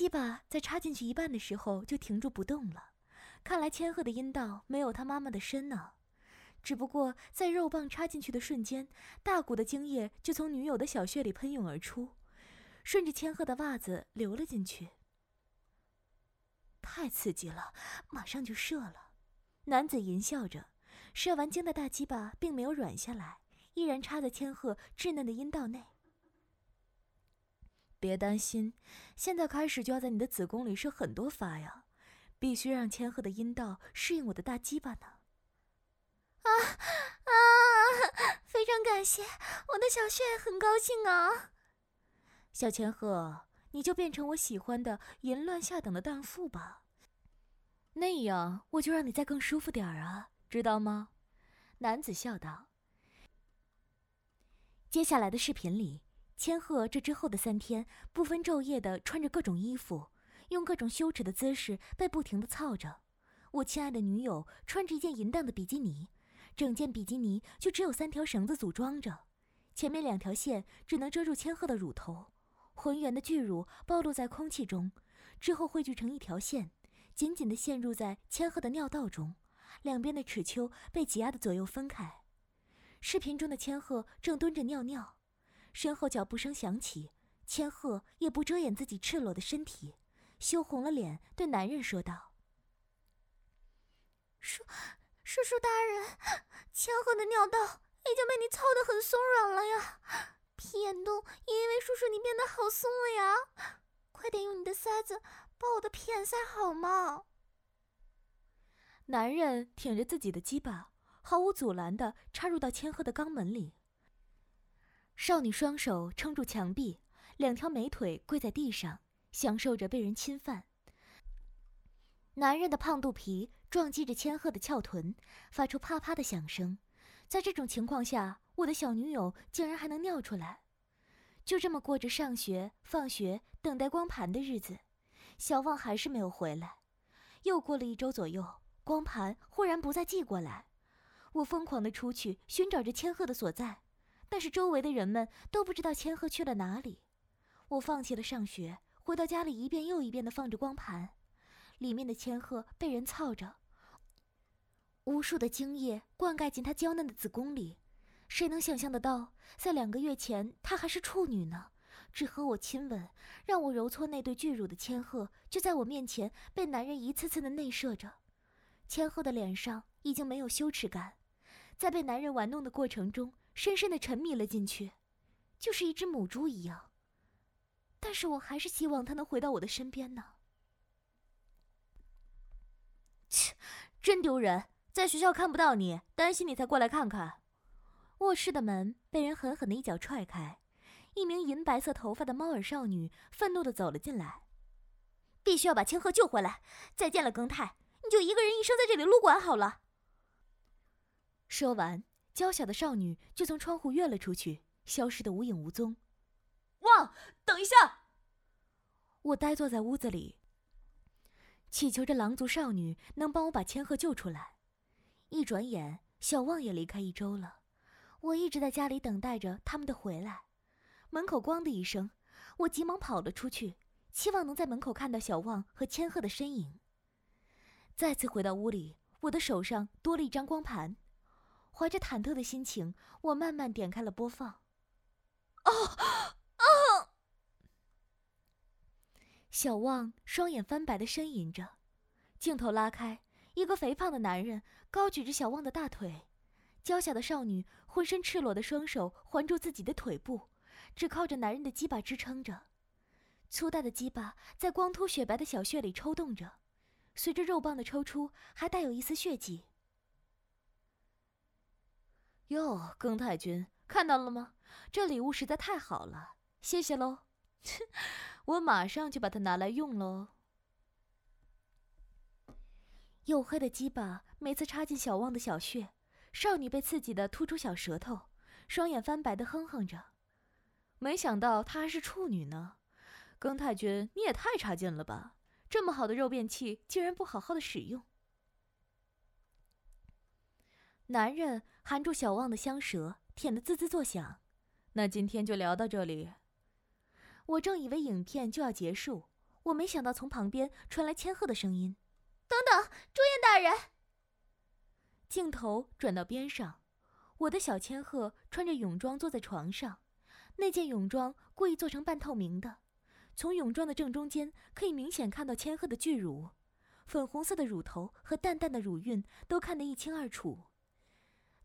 鸡巴在插进去一半的时候就停住不动了，看来千鹤的阴道没有他妈妈的深呢。只不过在肉棒插进去的瞬间，大股的精液就从女友的小穴里喷涌而出，顺着千鹤的袜子流了进去。太刺激了，马上就射了。男子淫笑着，射完精的大鸡巴并没有软下来，依然插在千鹤稚嫩的阴道内。别担心，现在开始就要在你的子宫里射很多发呀，必须让千鹤的阴道适应我的大鸡巴呢。啊啊！非常感谢，我的小穴很高兴啊。小千鹤，你就变成我喜欢的淫乱下等的荡妇吧，那样我就让你再更舒服点儿啊，知道吗？男子笑道。接下来的视频里，千鹤这之后的三天不分昼夜的穿着各种衣服，用各种羞耻的姿势被不停的操着。我亲爱的女友穿着一件淫荡的比基尼。整件比基尼就只有三条绳子组装着，前面两条线只能遮住千鹤的乳头，浑圆的巨乳暴露在空气中，之后汇聚成一条线，紧紧的陷入在千鹤的尿道中，两边的齿丘被挤压的左右分开。视频中的千鹤正蹲着尿尿，身后脚步声响起，千鹤也不遮掩自己赤裸的身体，羞红了脸对男人说道：“叔。”叔叔大人，千鹤的尿道已经被你操得很松软了呀，屁眼洞也因为叔叔你变得好松了呀，快点用你的塞子把我的屁眼塞好吗？男人挺着自己的鸡巴，毫无阻拦地插入到千鹤的肛门里。少女双手撑住墙壁，两条美腿跪在地上，享受着被人侵犯。男人的胖肚皮。撞击着千鹤的翘臀，发出啪啪的响声。在这种情况下，我的小女友竟然还能尿出来。就这么过着上学、放学、等待光盘的日子，小旺还是没有回来。又过了一周左右，光盘忽然不再寄过来。我疯狂地出去寻找着千鹤的所在，但是周围的人们都不知道千鹤去了哪里。我放弃了上学，回到家里一遍又一遍地放着光盘，里面的千鹤被人操着。无数的精液灌溉进她娇嫩的子宫里，谁能想象得到，在两个月前她还是处女呢？只和我亲吻，让我揉搓那对巨乳的千鹤，就在我面前被男人一次次的内射着。千鹤的脸上已经没有羞耻感，在被男人玩弄的过程中，深深的沉迷了进去，就是一只母猪一样。但是我还是希望他能回到我的身边呢。切，真丢人！在学校看不到你，担心你才过来看看。卧室的门被人狠狠的一脚踹开，一名银白色头发的猫耳少女愤怒的走了进来。必须要把千鹤救回来！再见了，庚太，你就一个人一生在这里撸管好了。说完，娇小的少女就从窗户跃了出去，消失的无影无踪。旺，等一下！我呆坐在屋子里，祈求着狼族少女能帮我把千鹤救出来。一转眼，小旺也离开一周了。我一直在家里等待着他们的回来。门口“咣”的一声，我急忙跑了出去，期望能在门口看到小旺和千鹤的身影。再次回到屋里，我的手上多了一张光盘。怀着忐忑的心情，我慢慢点开了播放。哦，哦！小旺双眼翻白的呻吟着，镜头拉开。一个肥胖的男人高举着小旺的大腿，娇小的少女浑身赤裸的双手环住自己的腿部，只靠着男人的鸡巴支撑着。粗大的鸡巴在光秃雪白的小穴里抽动着，随着肉棒的抽出，还带有一丝血迹。哟，庚太君，看到了吗？这礼物实在太好了，谢谢喽！我马上就把它拿来用喽。黝黑的鸡巴每次插进小旺的小穴，少女被刺激的吐出小舌头，双眼翻白的哼哼着。没想到她还是处女呢，庚太君你也太差劲了吧！这么好的肉便器竟然不好好的使用。男人含住小旺的香舌，舔得滋滋作响。那今天就聊到这里。我正以为影片就要结束，我没想到从旁边传来千鹤的声音：“等等，朱燕大人。”镜头转到边上，我的小千鹤穿着泳装坐在床上，那件泳装故意做成半透明的，从泳装的正中间可以明显看到千鹤的巨乳，粉红色的乳头和淡淡的乳晕都看得一清二楚。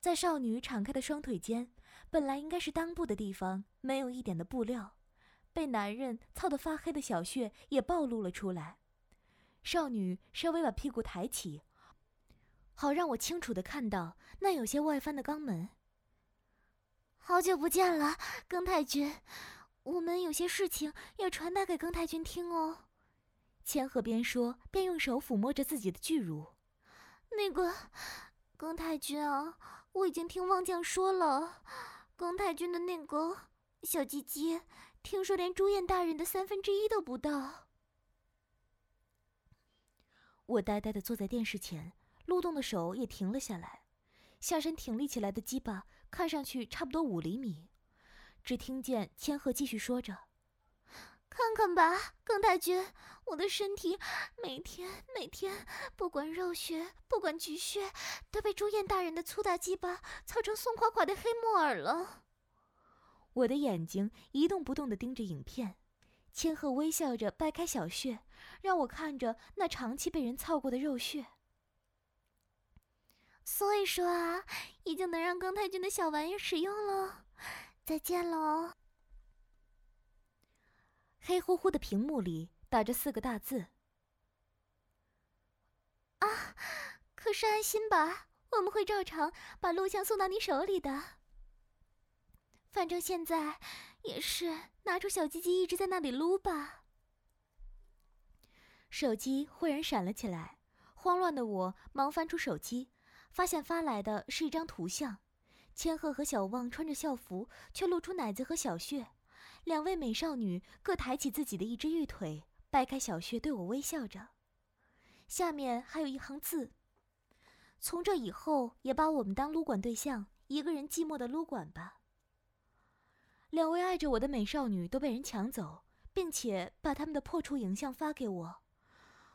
在少女敞开的双腿间，本来应该是裆部的地方，没有一点的布料。被男人操得发黑的小穴也暴露了出来，少女稍微把屁股抬起，好让我清楚的看到那有些外翻的肛门。好久不见了，庚太君，我们有些事情要传达给庚太君听哦。千鹤边说边用手抚摸着自己的巨乳。那个，庚太君啊，我已经听望将说了，宫太君的那个小鸡鸡。听说连朱燕大人的三分之一都不到。我呆呆的坐在电视前，撸动的手也停了下来，下身挺立起来的鸡巴看上去差不多五厘米。只听见千鹤继续说着：“看看吧，庚太君，我的身体每天每天，不管肉穴，不管菊穴，都被朱燕大人的粗大鸡巴操成松垮垮的黑木耳了。”我的眼睛一动不动地盯着影片，千鹤微笑着掰开小穴，让我看着那长期被人操过的肉穴。所以说啊，已经能让庚太君的小玩意使用了。再见喽。黑乎乎的屏幕里打着四个大字：啊，可是安心吧，我们会照常把录像送到你手里的。反正现在也是拿出小鸡鸡一直在那里撸吧。手机忽然闪了起来，慌乱的我忙翻出手机，发现发来的是一张图像：千鹤和小旺穿着校服，却露出奶子和小穴，两位美少女各抬起自己的一只玉腿，掰开小穴对我微笑着。下面还有一行字：从这以后也把我们当撸管对象，一个人寂寞的撸管吧。两位爱着我的美少女都被人抢走，并且把他们的破处影像发给我。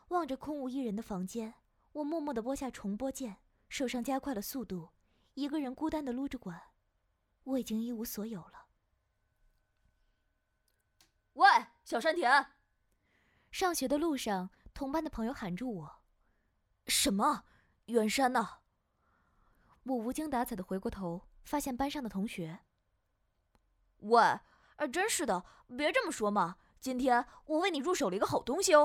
望着空无一人的房间，我默默地拨下重播键，手上加快了速度，一个人孤单地撸着管。我已经一无所有了。喂，小山田！上学的路上，同班的朋友喊住我：“什么？远山呢？”我无精打采的回过头，发现班上的同学。喂，哎，真是的，别这么说嘛！今天我为你入手了一个好东西哦。